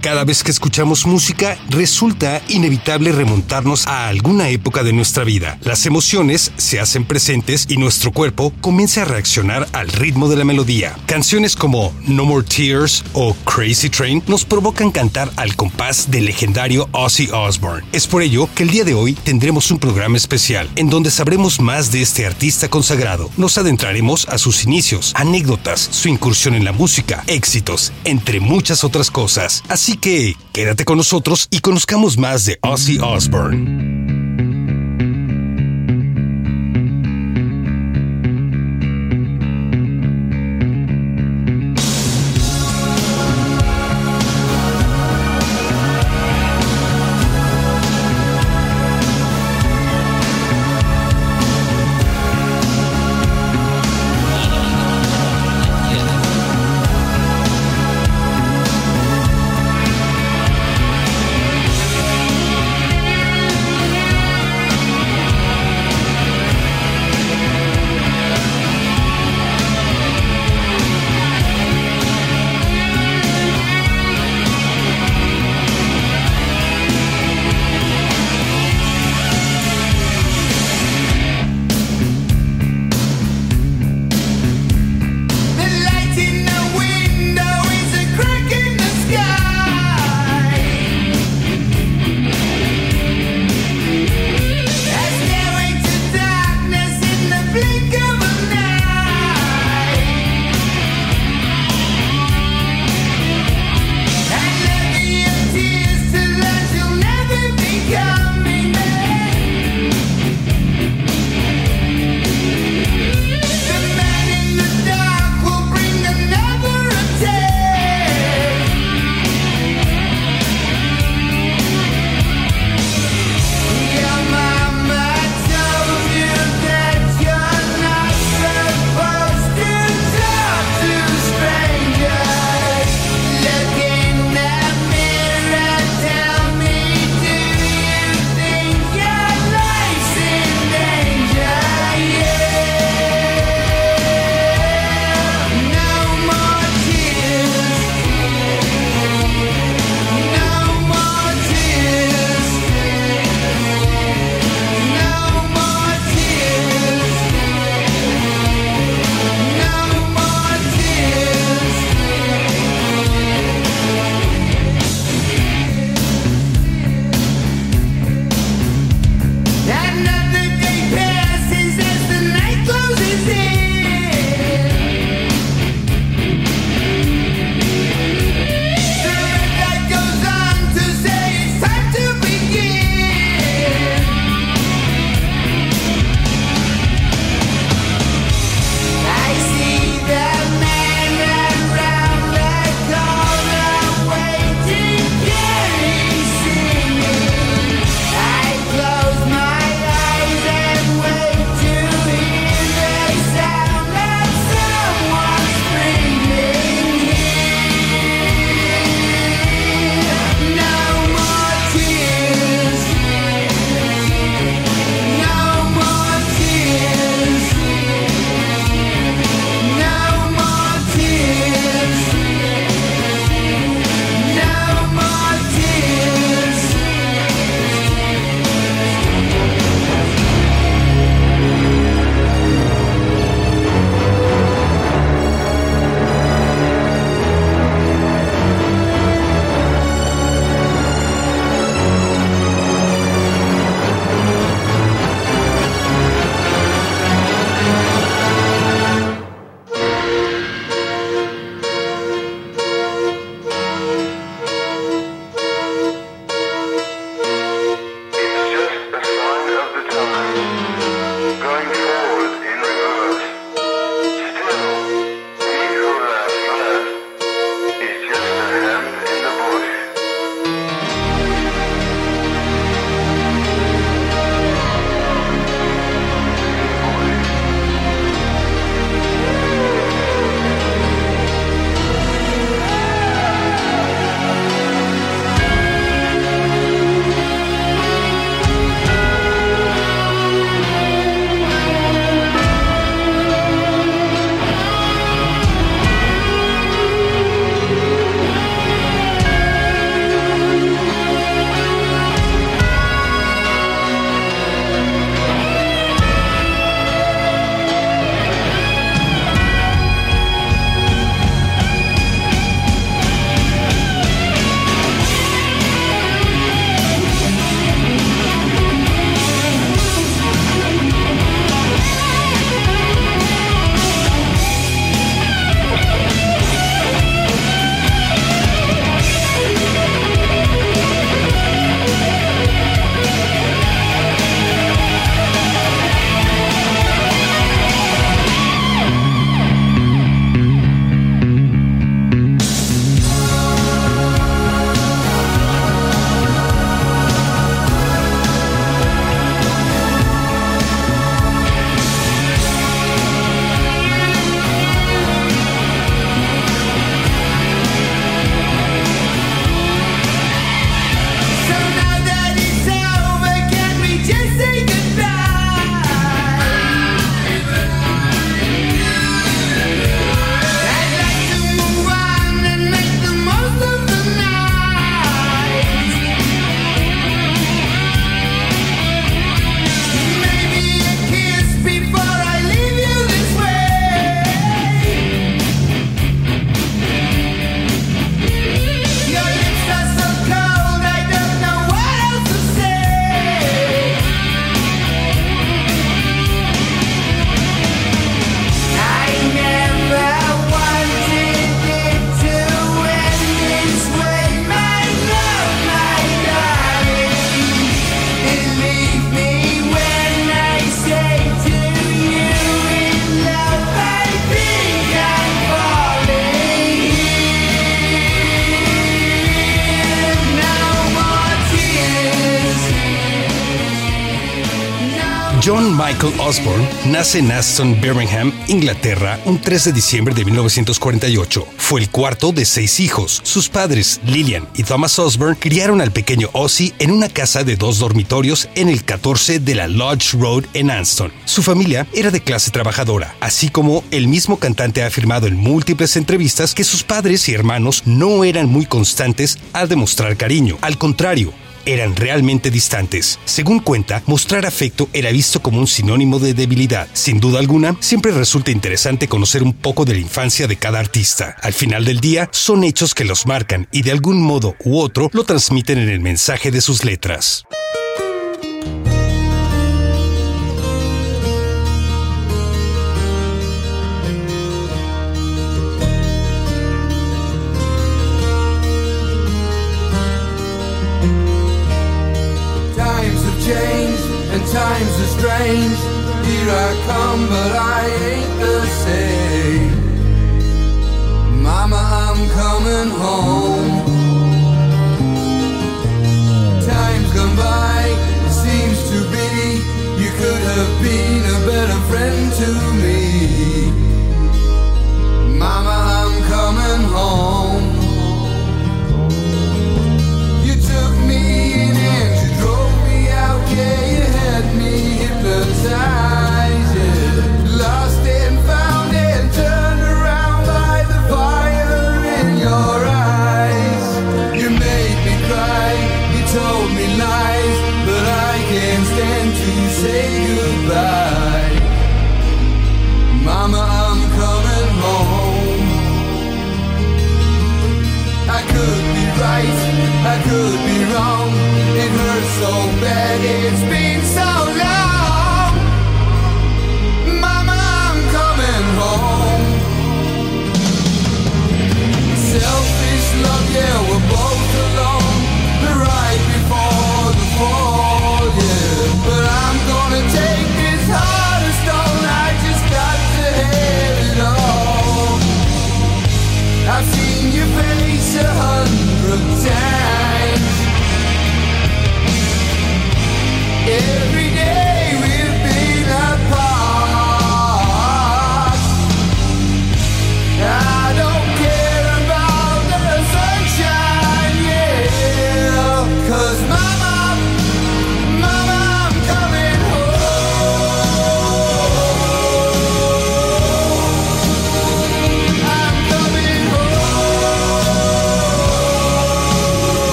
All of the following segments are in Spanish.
Cada vez que escuchamos música, resulta inevitable remontarnos a alguna época de nuestra vida. Las emociones se hacen presentes y nuestro cuerpo comienza a reaccionar al ritmo de la melodía. Canciones como No More Tears o Crazy Train nos provocan cantar al compás del legendario Ozzy Osbourne. Es por ello que el día de hoy tendremos un programa especial en donde sabremos más de este artista consagrado. Nos adentraremos a sus inicios, anécdotas, su incursión en la música, éxitos, entre muchas otras cosas. Así Así que quédate con nosotros y conozcamos más de Ozzy Osbourne. Michael Osborne nace en Aston, Birmingham, Inglaterra, un 3 de diciembre de 1948. Fue el cuarto de seis hijos. Sus padres, Lillian y Thomas Osborne, criaron al pequeño Ozzy en una casa de dos dormitorios en el 14 de la Lodge Road en Anston. Su familia era de clase trabajadora, así como el mismo cantante ha afirmado en múltiples entrevistas que sus padres y hermanos no eran muy constantes al demostrar cariño. Al contrario, eran realmente distantes. Según cuenta, mostrar afecto era visto como un sinónimo de debilidad. Sin duda alguna, siempre resulta interesante conocer un poco de la infancia de cada artista. Al final del día, son hechos que los marcan y de algún modo u otro lo transmiten en el mensaje de sus letras. Times are strange. Here I come, but I ain't the same. Mama, I'm coming home.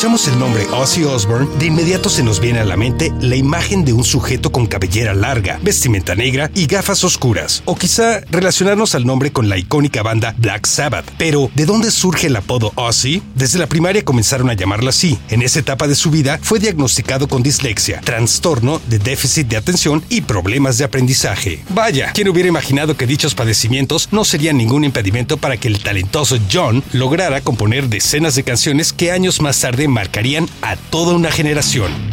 Escuchamos el nombre Ozzy Osbourne, de inmediato se nos viene a la mente la imagen de un sujeto con cabellera larga, vestimenta negra y gafas oscuras. O quizá relacionarnos al nombre con la icónica banda Black Sabbath. Pero, ¿de dónde surge el apodo Ozzy? Desde la primaria comenzaron a llamarlo así. En esa etapa de su vida fue diagnosticado con dislexia, trastorno de déficit de atención y problemas de aprendizaje. Vaya, ¿quién hubiera imaginado que dichos padecimientos no serían ningún impedimento para que el talentoso John lograra componer decenas de canciones que años más tarde marcarían a toda una generación.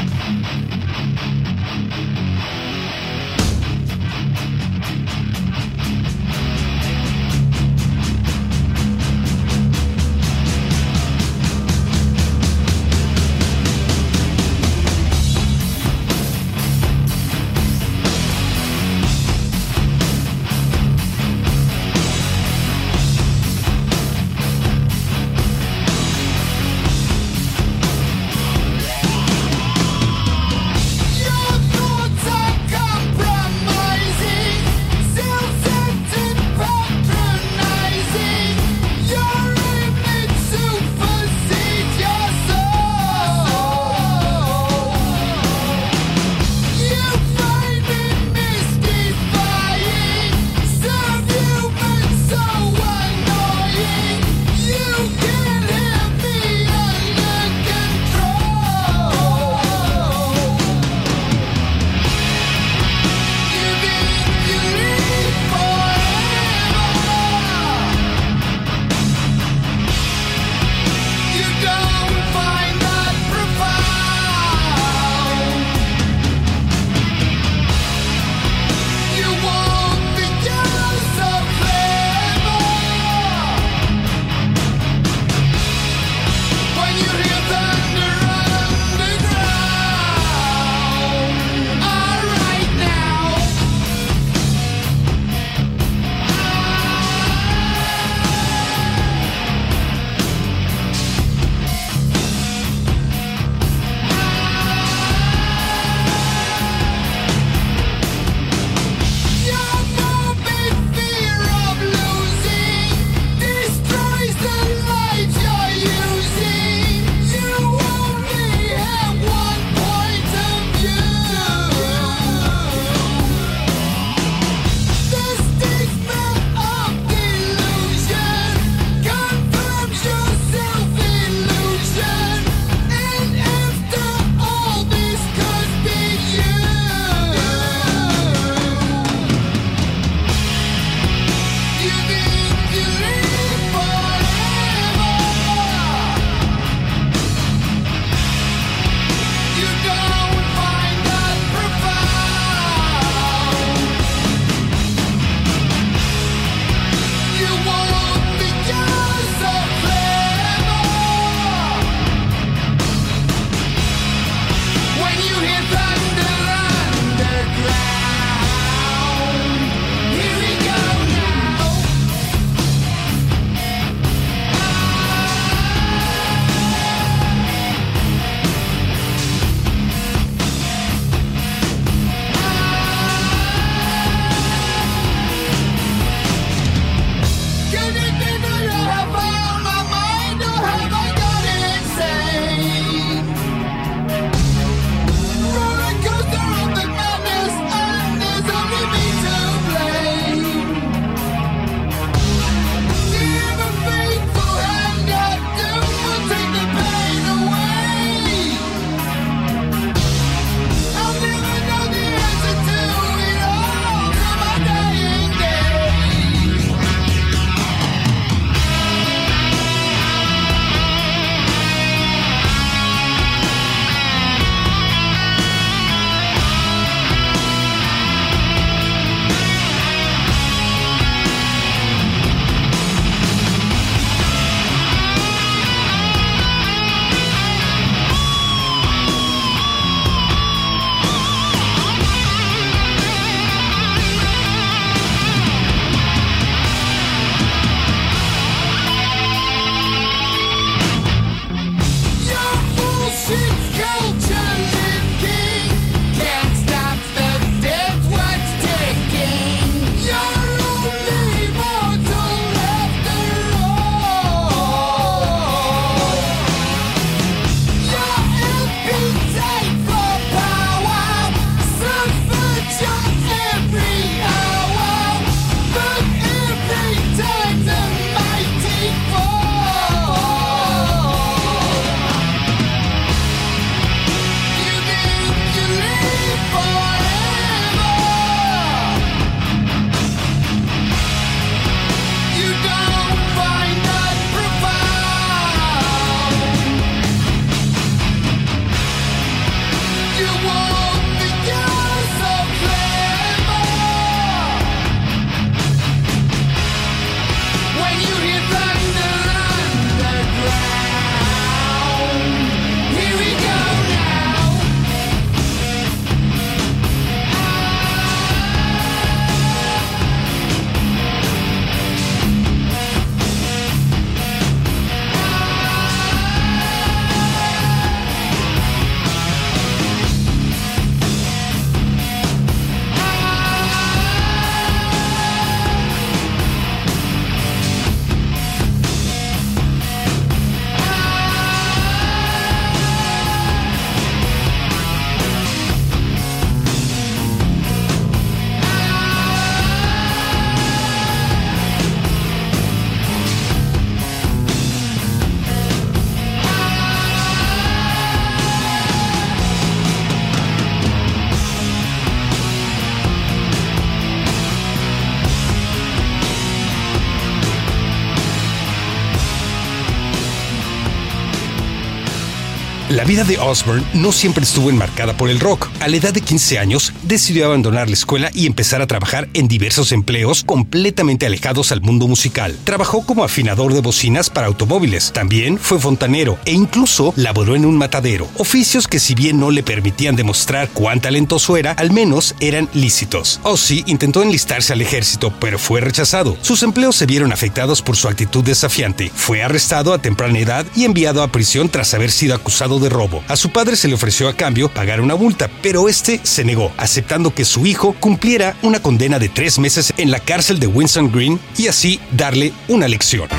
Vida de Osborne no siempre estuvo enmarcada por el rock. A la edad de 15 años, decidió abandonar la escuela y empezar a trabajar en diversos empleos completamente alejados al mundo musical. Trabajó como afinador de bocinas para automóviles, también fue fontanero e incluso laboró en un matadero, oficios que si bien no le permitían demostrar cuán talentoso era, al menos eran lícitos. Ozzy intentó enlistarse al ejército, pero fue rechazado. Sus empleos se vieron afectados por su actitud desafiante. Fue arrestado a temprana edad y enviado a prisión tras haber sido acusado de robo. A su padre se le ofreció a cambio pagar una multa, pero este se negó, aceptando que su hijo cumpliera una condena de tres meses en la cárcel de Winston Green y así darle una lección.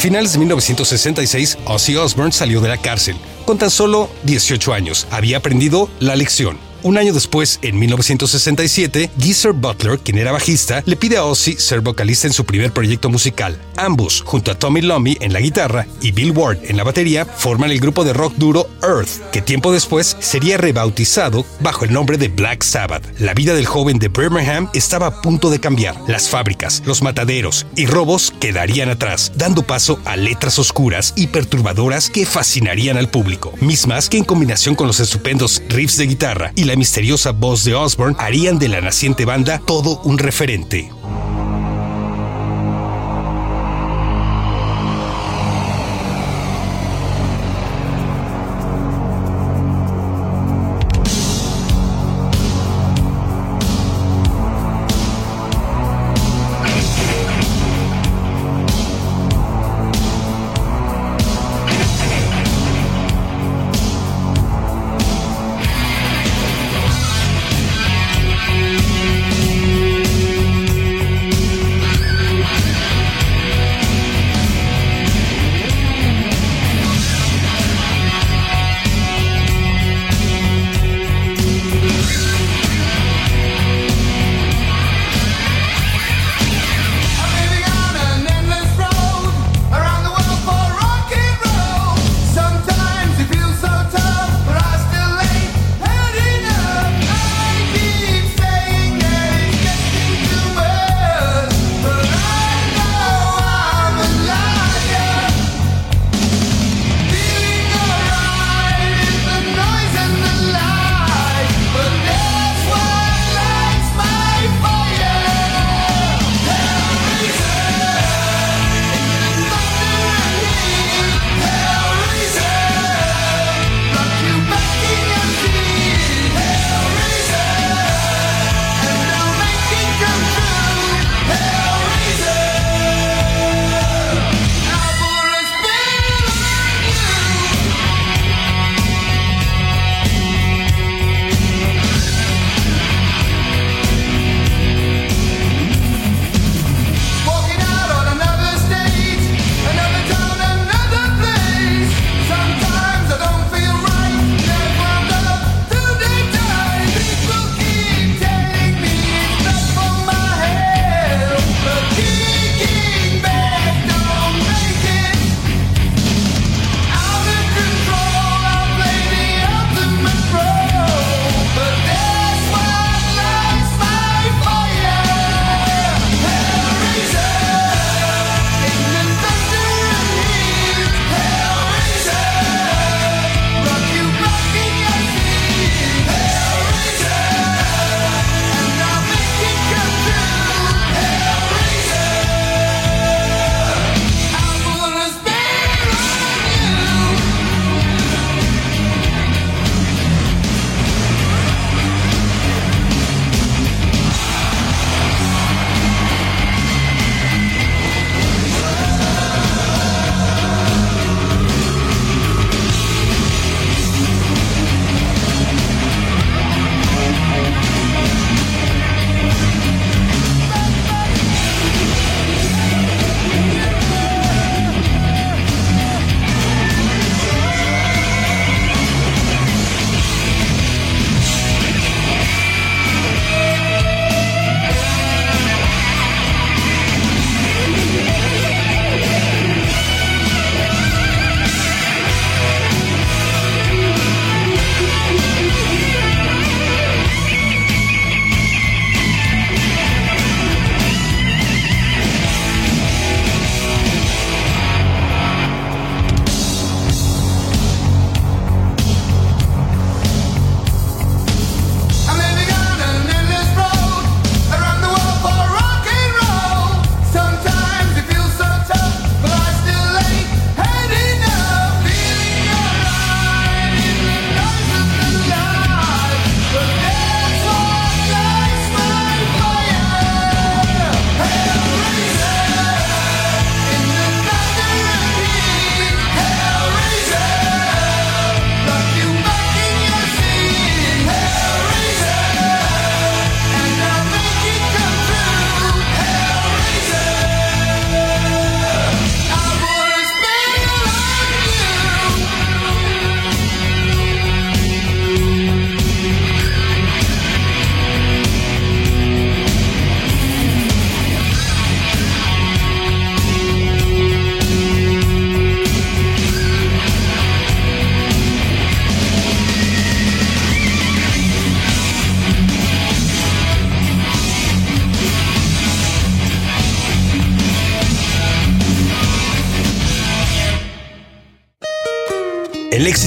Finales de 1966, Ozzy Osbourne salió de la cárcel. Con tan solo 18 años, había aprendido la lección un año después, en 1967, Geezer Butler, quien era bajista, le pide a Ozzy ser vocalista en su primer proyecto musical. Ambos, junto a Tommy Lummy en la guitarra y Bill Ward en la batería, forman el grupo de rock duro Earth, que tiempo después sería rebautizado bajo el nombre de Black Sabbath. La vida del joven de Birmingham estaba a punto de cambiar. Las fábricas, los mataderos y robos quedarían atrás, dando paso a letras oscuras y perturbadoras que fascinarían al público, mismas que en combinación con los estupendos riffs de guitarra y la misteriosa voz de Osborne harían de la naciente banda todo un referente.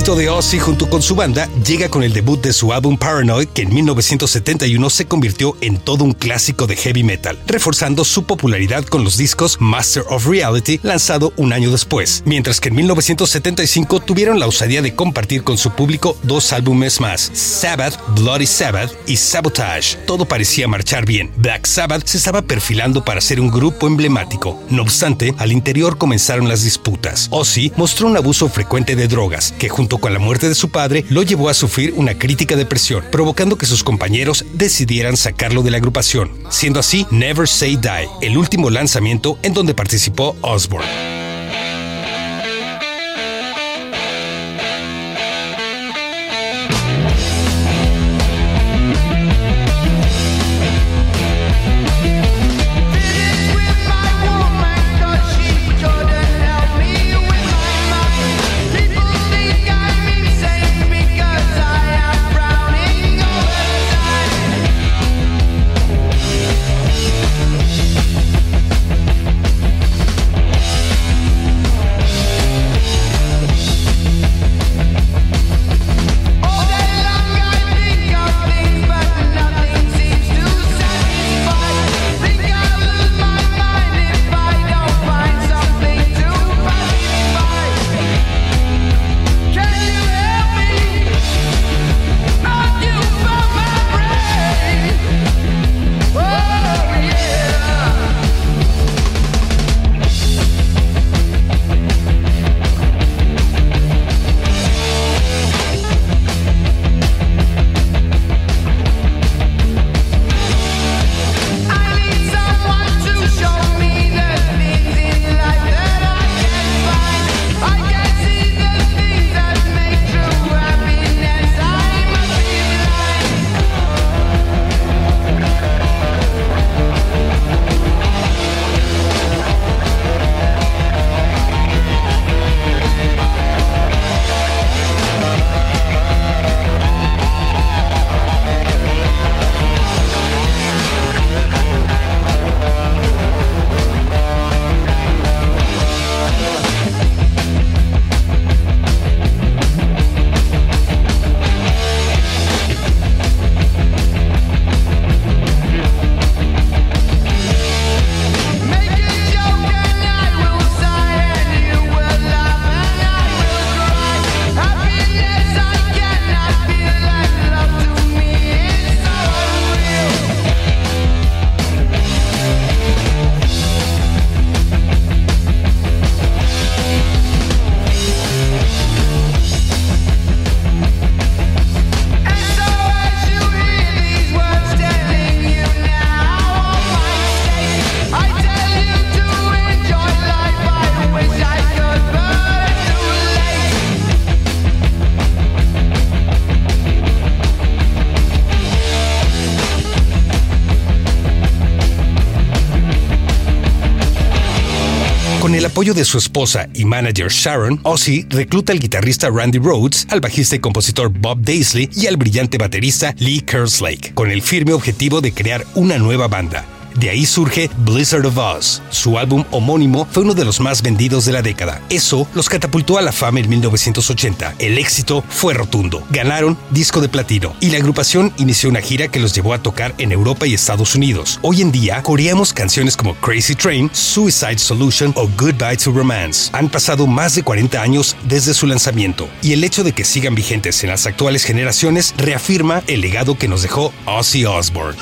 De Ozzy junto con su banda llega con el debut de su álbum Paranoid, que en 1971 se convirtió en todo un clásico de heavy metal, reforzando su popularidad con los discos Master of Reality, lanzado un año después, mientras que en 1975 tuvieron la osadía de compartir con su público dos álbumes más, Sabbath, Bloody Sabbath y Sabotage. Todo parecía marchar bien. Black Sabbath se estaba perfilando para ser un grupo emblemático. No obstante, al interior comenzaron las disputas. Ozzy mostró un abuso frecuente de drogas, que junto con la muerte de su padre lo llevó a sufrir una crítica depresión, provocando que sus compañeros decidieran sacarlo de la agrupación, siendo así Never Say Die, el último lanzamiento en donde participó Osborne. Apoyo de su esposa y manager Sharon, Ozzy recluta al guitarrista Randy Rhodes, al bajista y compositor Bob Daisley y al brillante baterista Lee Kerslake, con el firme objetivo de crear una nueva banda. De ahí surge Blizzard of Oz. Su álbum homónimo fue uno de los más vendidos de la década. Eso los catapultó a la fama en 1980. El éxito fue rotundo. Ganaron disco de platino y la agrupación inició una gira que los llevó a tocar en Europa y Estados Unidos. Hoy en día, coreamos canciones como Crazy Train, Suicide Solution o Goodbye to Romance. Han pasado más de 40 años desde su lanzamiento y el hecho de que sigan vigentes en las actuales generaciones reafirma el legado que nos dejó Ozzy Osbourne.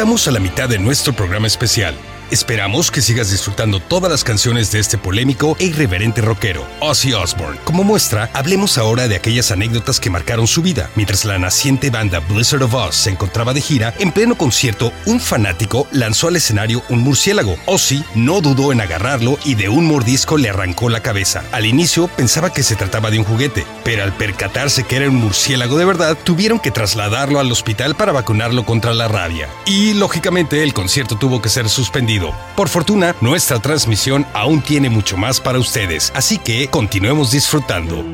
Estamos a la mitad de nuestro programa especial. Esperamos que sigas disfrutando todas las canciones de este polémico e irreverente rockero, Ozzy Osbourne. Como muestra, hablemos ahora de aquellas anécdotas que marcaron su vida. Mientras la naciente banda Blizzard of Oz se encontraba de gira, en pleno concierto, un fanático lanzó al escenario un murciélago. Ozzy no dudó en agarrarlo y de un mordisco le arrancó la cabeza. Al inicio pensaba que se trataba de un juguete, pero al percatarse que era un murciélago de verdad, tuvieron que trasladarlo al hospital para vacunarlo contra la rabia. Y lógicamente el concierto tuvo que ser suspendido. Por fortuna, nuestra transmisión aún tiene mucho más para ustedes, así que continuemos disfrutando.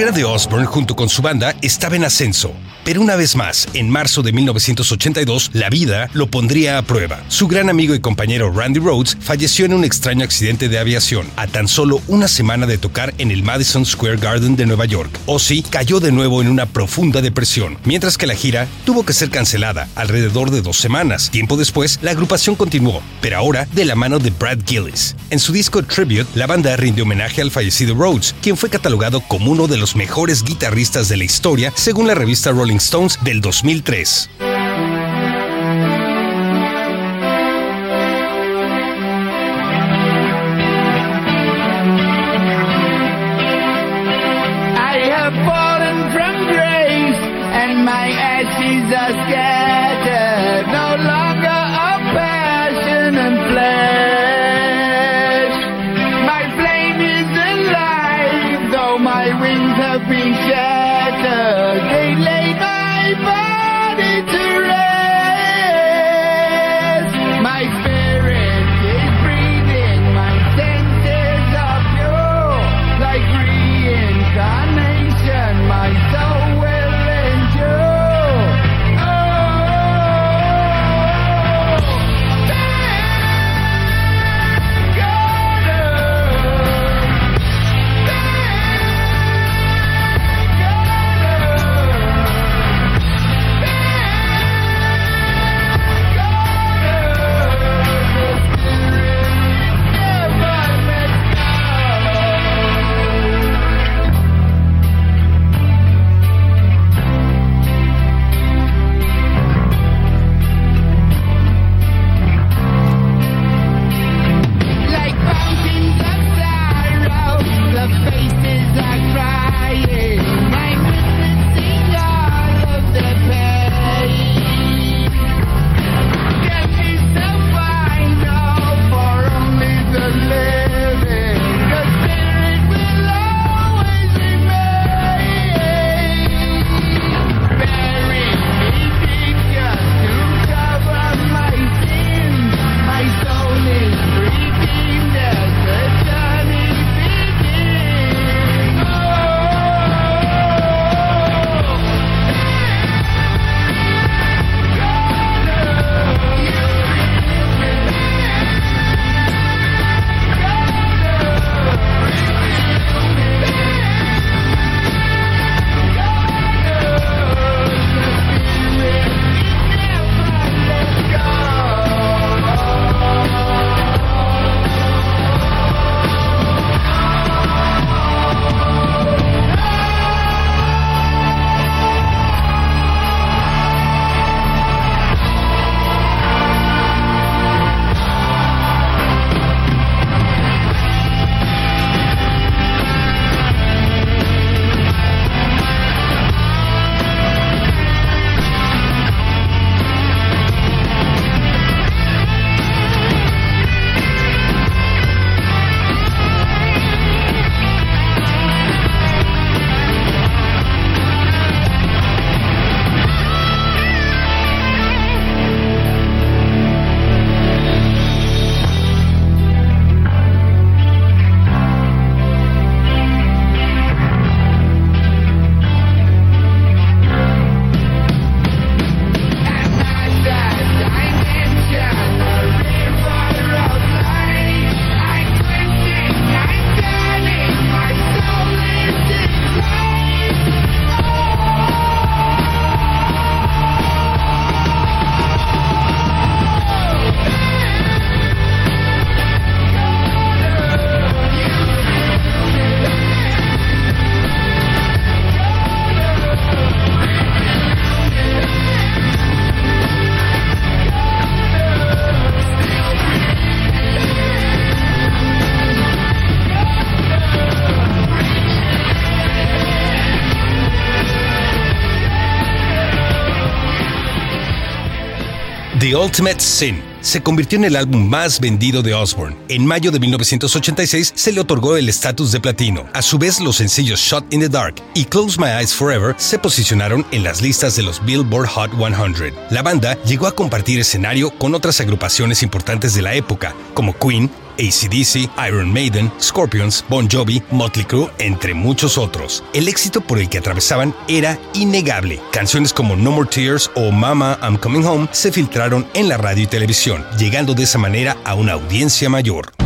Mira. Carrera de Osborne junto con su banda estaba en ascenso, pero una vez más, en marzo de 1982, la vida lo pondría a prueba. Su gran amigo y compañero Randy Rhodes falleció en un extraño accidente de aviación, a tan solo una semana de tocar en el Madison Square Garden de Nueva York. Ozzy cayó de nuevo en una profunda depresión, mientras que la gira tuvo que ser cancelada alrededor de dos semanas. Tiempo después, la agrupación continuó, pero ahora de la mano de Brad Gillis. En su disco Tribute, la banda rinde homenaje al fallecido Rhodes, quien fue catalogado como uno de los mejores guitarristas de la historia según la revista Rolling Stones del 2003. The Ultimate Sin, se convirtió en el álbum más vendido de Osbourne. En mayo de 1986 se le otorgó el estatus de platino. A su vez, los sencillos Shot in the Dark y Close My Eyes Forever se posicionaron en las listas de los Billboard Hot 100. La banda llegó a compartir escenario con otras agrupaciones importantes de la época, como Queen, ACDC, Iron Maiden, Scorpions, Bon Jovi, Motley Crue, entre muchos otros. El éxito por el que atravesaban era innegable. Canciones como No More Tears o Mama I'm Coming Home se filtraron en la radio y televisión, llegando de esa manera a una audiencia mayor.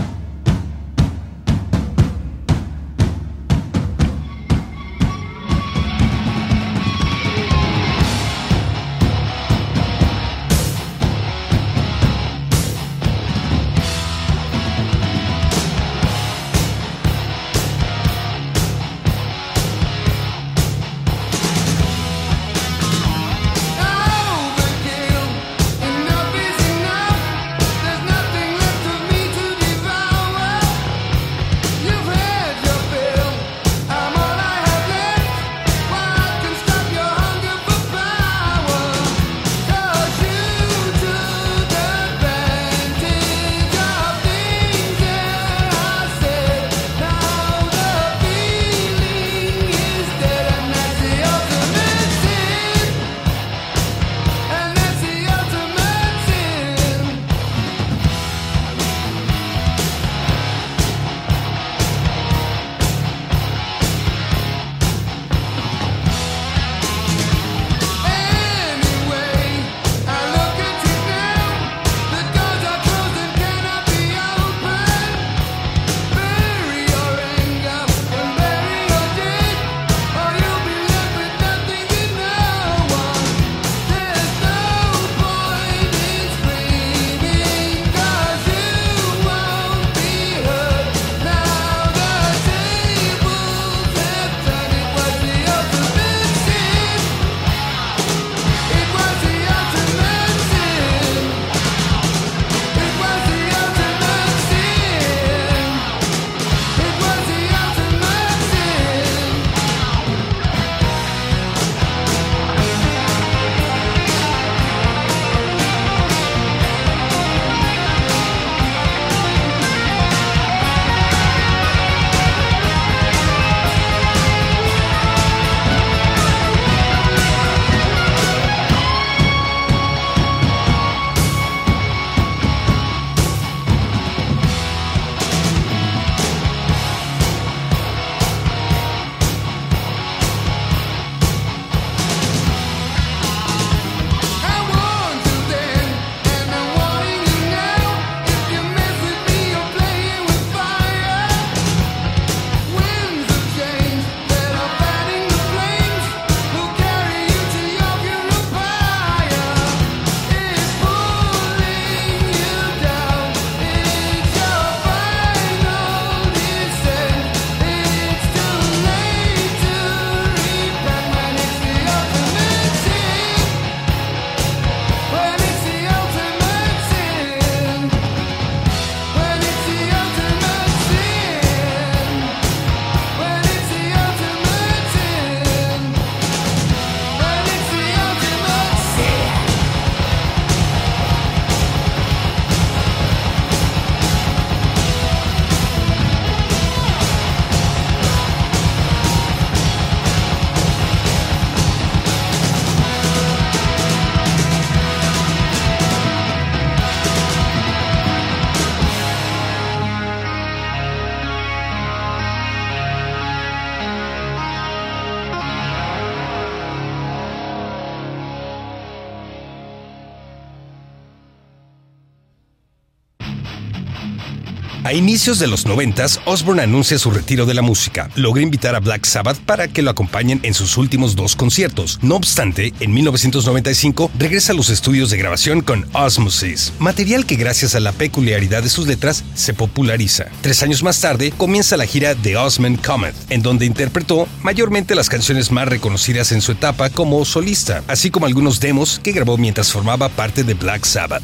Inicios de los 90, Osbourne anuncia su retiro de la música. Logra invitar a Black Sabbath para que lo acompañen en sus últimos dos conciertos. No obstante, en 1995 regresa a los estudios de grabación con Osmosis, material que gracias a la peculiaridad de sus letras se populariza. Tres años más tarde comienza la gira The Osman Comet, en donde interpretó mayormente las canciones más reconocidas en su etapa como solista, así como algunos demos que grabó mientras formaba parte de Black Sabbath.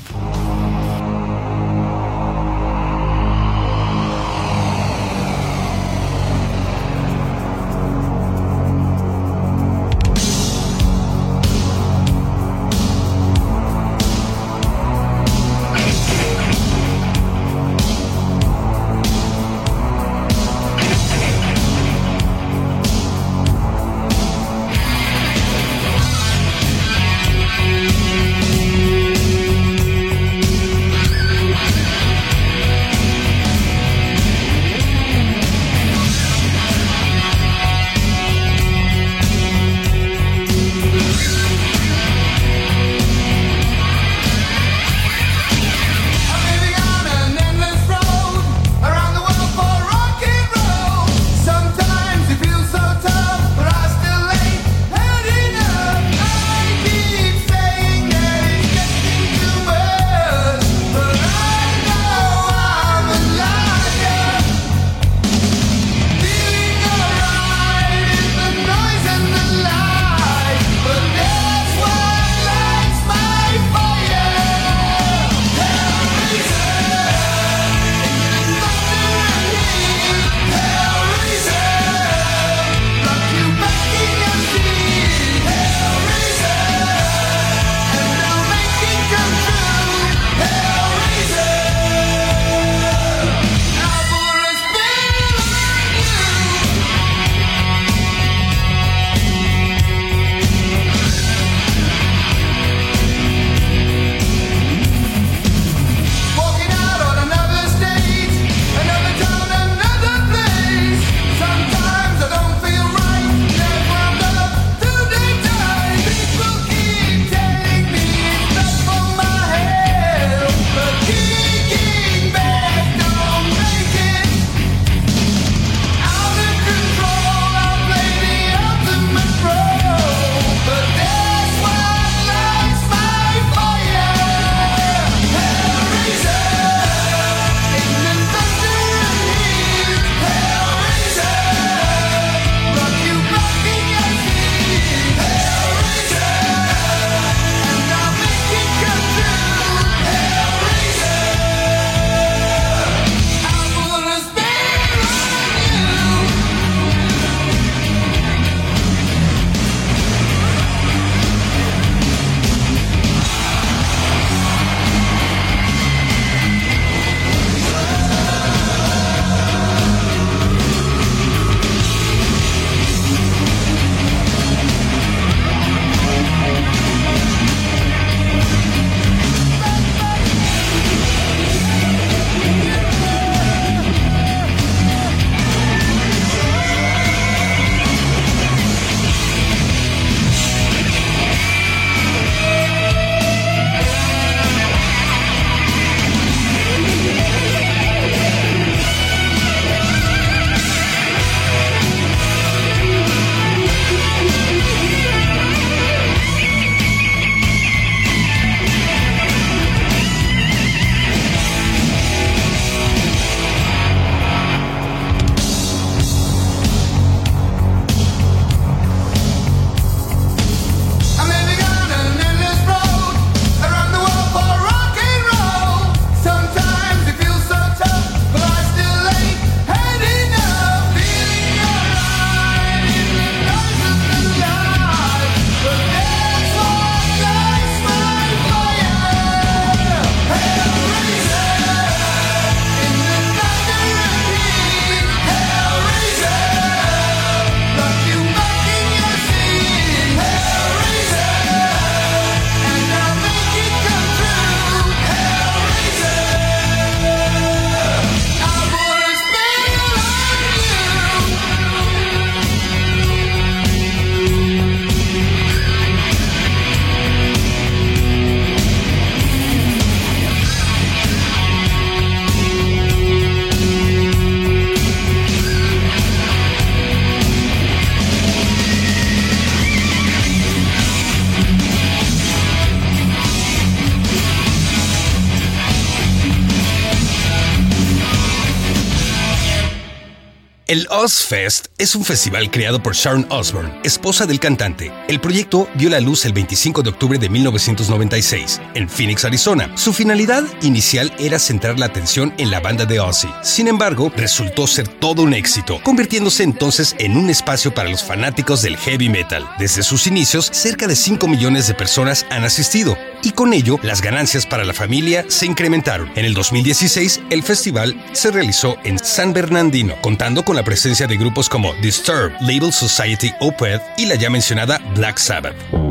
El Ozfest es un festival creado por Sharon Osbourne, esposa del cantante. El proyecto vio la luz el 25 de octubre de 1996 en Phoenix, Arizona. Su finalidad inicial era centrar la atención en la banda de Ozzy. Sin embargo, resultó ser todo un éxito, convirtiéndose entonces en un espacio para los fanáticos del heavy metal. Desde sus inicios, cerca de 5 millones de personas han asistido y con ello las ganancias para la familia se incrementaron. En el 2016, el festival se realizó en San Bernardino, contando con la presencia de grupos como Disturbed, Label Society Opeth y la ya mencionada Black Sabbath.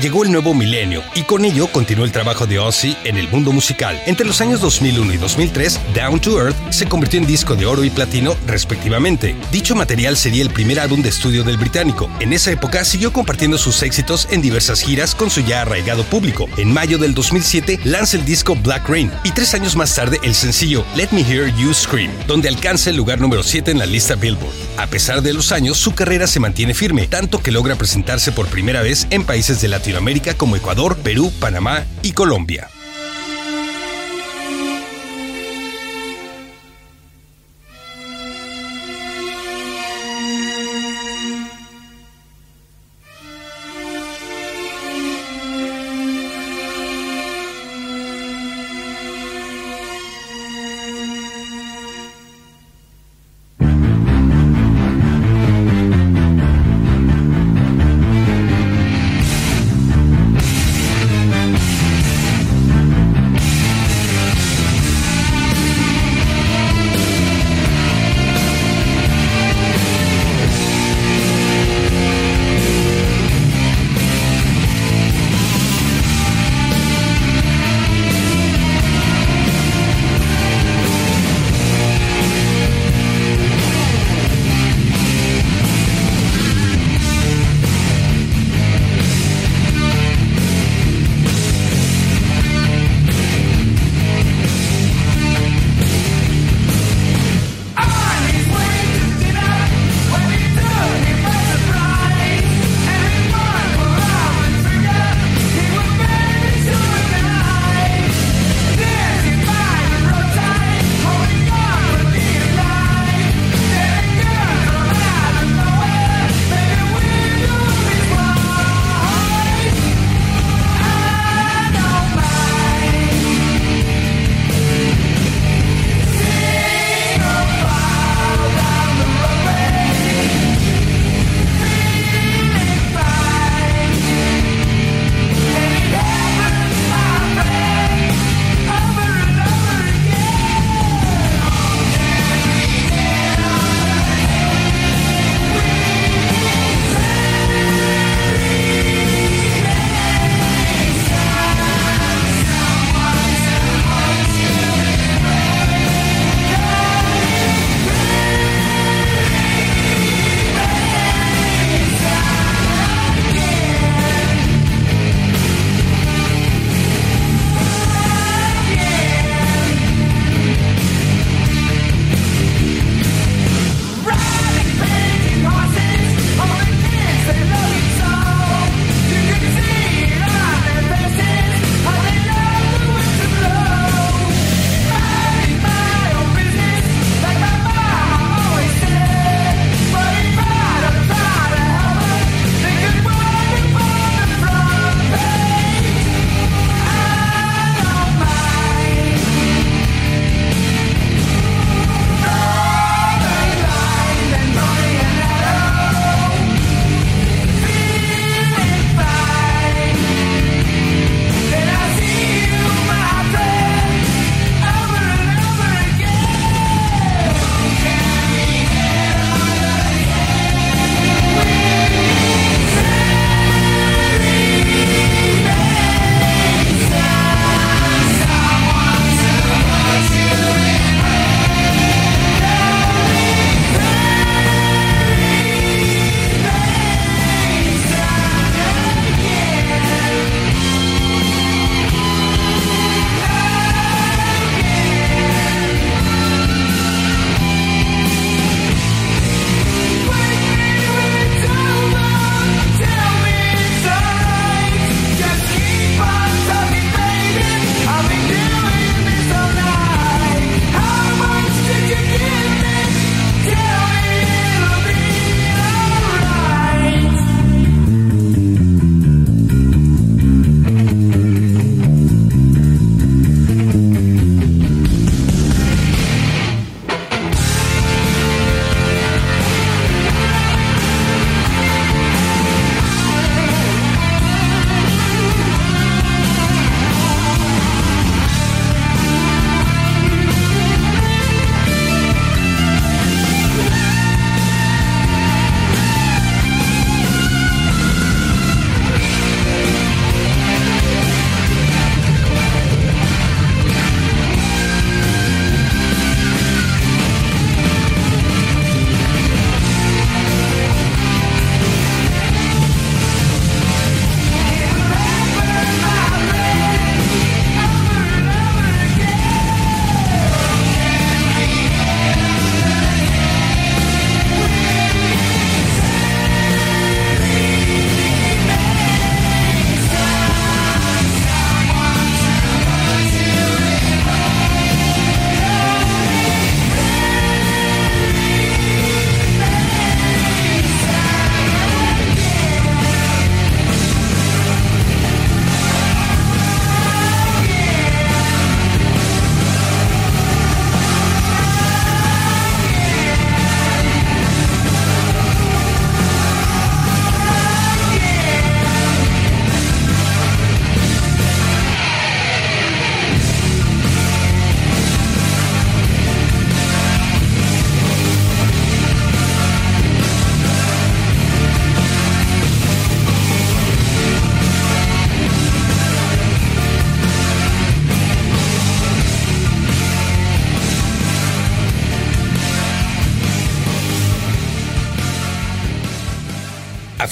Llegó el nuevo milenio y con ello continuó el trabajo de Ozzy en el mundo musical. Entre los años 2001 y 2003, Down to Earth se convirtió en disco de oro y platino respectivamente. Dicho material sería el primer álbum de estudio del británico. En esa época siguió compartiendo sus éxitos en diversas giras con su ya arraigado público. En mayo del 2007 lanza el disco Black Rain y tres años más tarde el sencillo Let Me Hear You Scream, donde alcanza el lugar número 7 en la lista Billboard. A pesar de los años, su carrera se mantiene firme, tanto que logra presentarse por primera vez en países de Latinoamérica como Ecuador, Perú, Panamá y Colombia.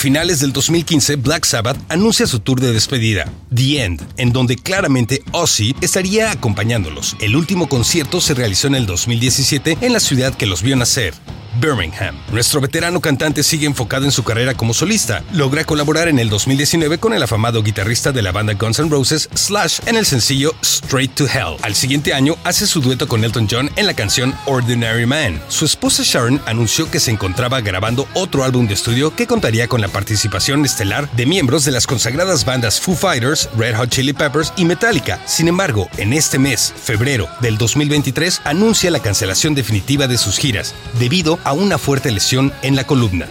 Finales del 2015, Black Sabbath anuncia su tour de despedida, The End, en donde claramente Ozzy estaría acompañándolos. El último concierto se realizó en el 2017 en la ciudad que los vio nacer, Birmingham. Nuestro veterano cantante sigue enfocado en su carrera como solista. Logra colaborar en el 2019 con el afamado guitarrista de la banda Guns N' Roses, Slash, en el sencillo Straight to Hell. Al siguiente año hace su dueto con Elton John en la canción Ordinary Man. Su esposa Sharon anunció que se encontraba grabando otro álbum de estudio que contaría con la participación estelar de miembros de las consagradas bandas Foo Fighters, Red Hot Chili Peppers y Metallica. Sin embargo, en este mes, febrero del 2023, anuncia la cancelación definitiva de sus giras debido a una fuerte lesión en la columna.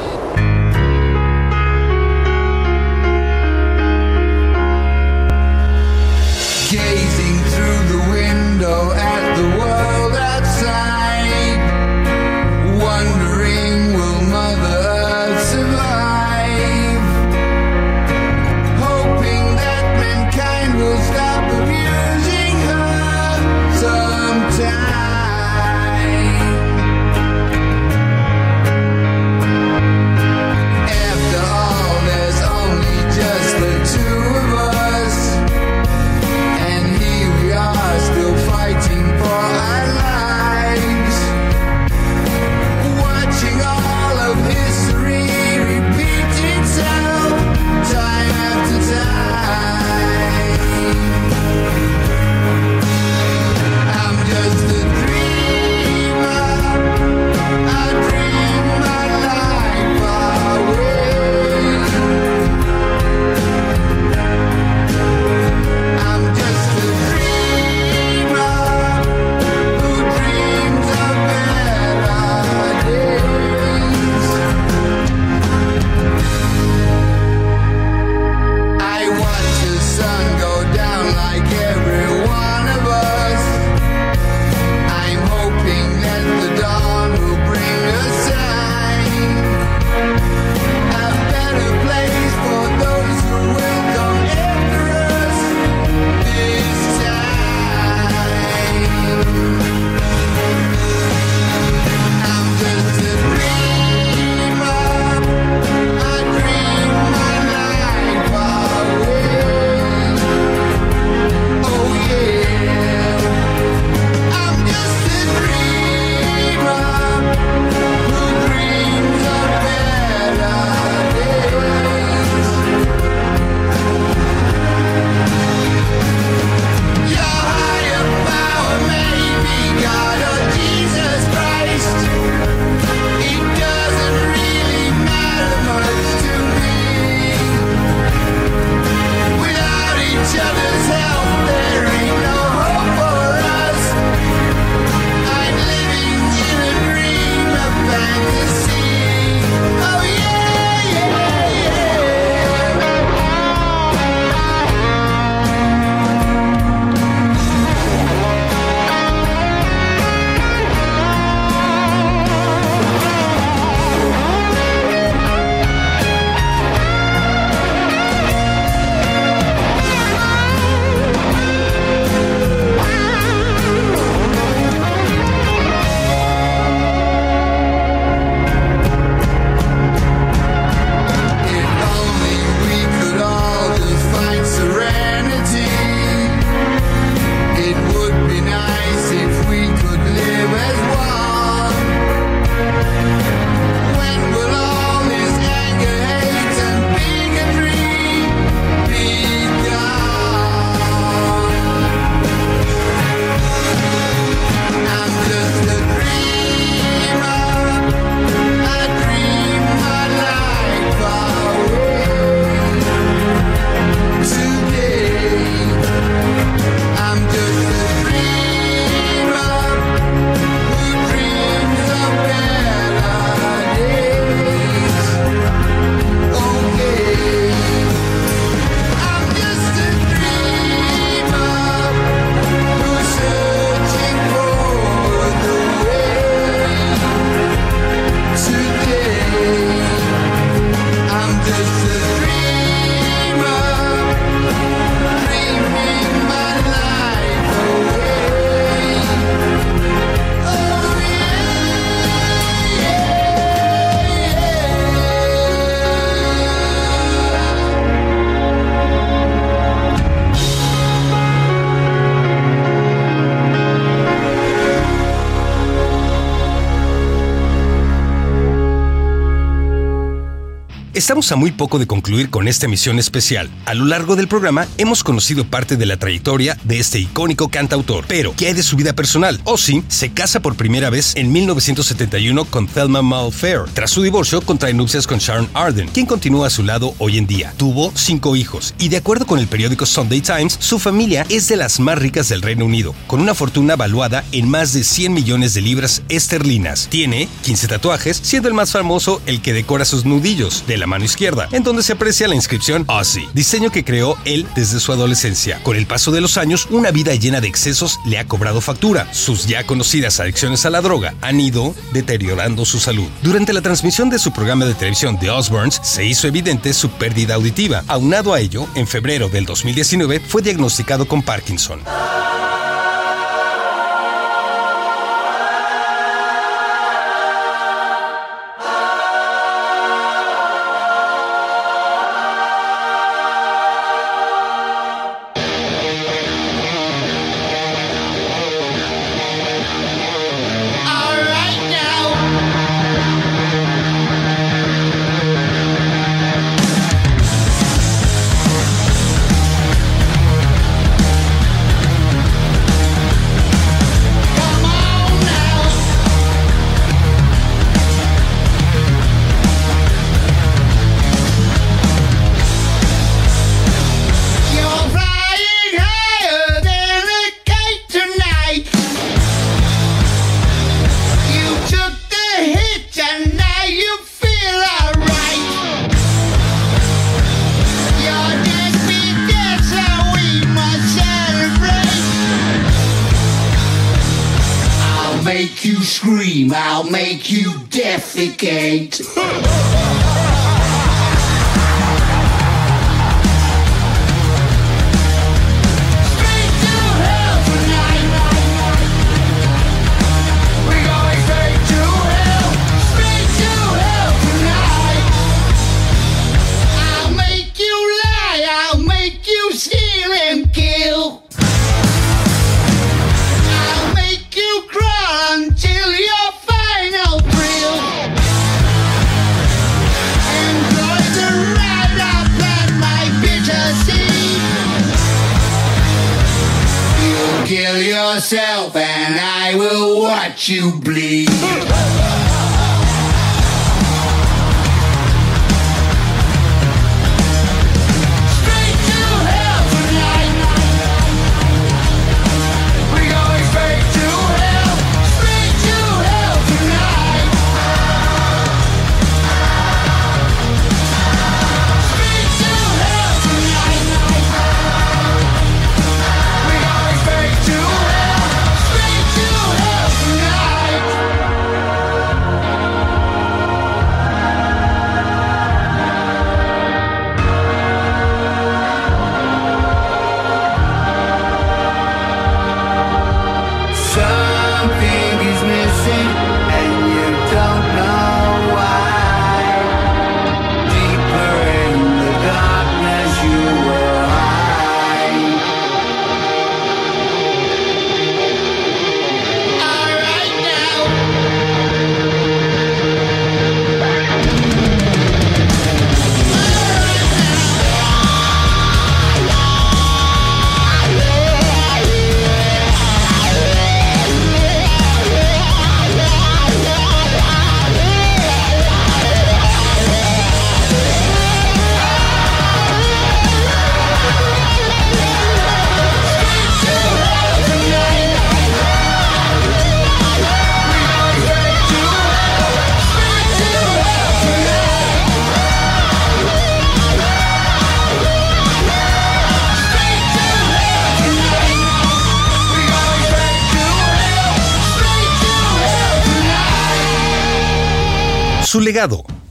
Estamos a muy poco de concluir con esta emisión especial. A lo largo del programa hemos conocido parte de la trayectoria de este icónico cantautor. Pero, ¿qué hay de su vida personal? Ozzy se casa por primera vez en 1971 con Thelma Malfair. Tras su divorcio, contrae nupcias con Sharon Arden, quien continúa a su lado hoy en día. Tuvo cinco hijos y de acuerdo con el periódico Sunday Times, su familia es de las más ricas del Reino Unido, con una fortuna valuada en más de 100 millones de libras esterlinas. Tiene 15 tatuajes, siendo el más famoso el que decora sus nudillos de la mano izquierda, en donde se aprecia la inscripción Ozzy, diseño que creó él desde su adolescencia. Con el paso de los años, una vida llena de excesos le ha cobrado factura. Sus ya conocidas adicciones a la droga han ido deteriorando su salud. Durante la transmisión de su programa de televisión The Osbournes, se hizo evidente su pérdida auditiva. Aunado a ello, en febrero del 2019 fue diagnosticado con Parkinson. You bleed.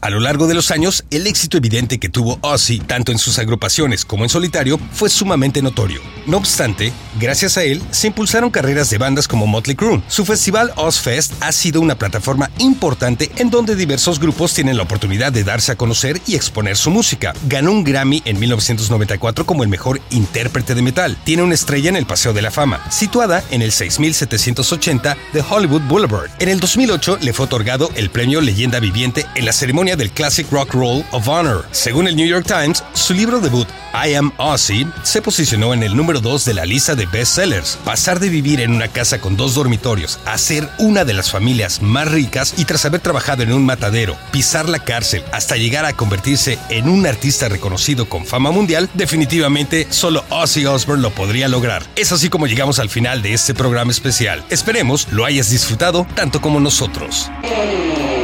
A lo largo de los años, el éxito evidente que tuvo Ozzy, tanto en sus agrupaciones como en solitario, fue sumamente notorio. No obstante, gracias a él, se impulsaron carreras de bandas como Motley Crue. Su festival Ozfest ha sido una plataforma importante en donde diversos grupos tienen la oportunidad de darse a conocer y exponer su música. Ganó un Grammy en 1994 como el mejor intérprete de metal. Tiene una estrella en el Paseo de la Fama, situada en el 6780 de Hollywood Boulevard. En el 2008 le fue otorgado el premio Leyenda Viviente en la ceremonia del Classic Rock Roll of Honor. Según el New York Times, su libro debut, I Am Ozzy, se posicionó en el número 2 de la lista de bestsellers. Pasar de vivir en una casa con dos dormitorios a ser una de las familias más ricas y tras haber trabajado en un matadero, pisar la cárcel hasta llegar a convertirse en un artista reconocido con fama mundial, definitivamente solo Ozzy Osbourne lo podría lograr. Es así como llegamos al final de este programa especial. Esperemos lo hayas disfrutado tanto como nosotros. Eh.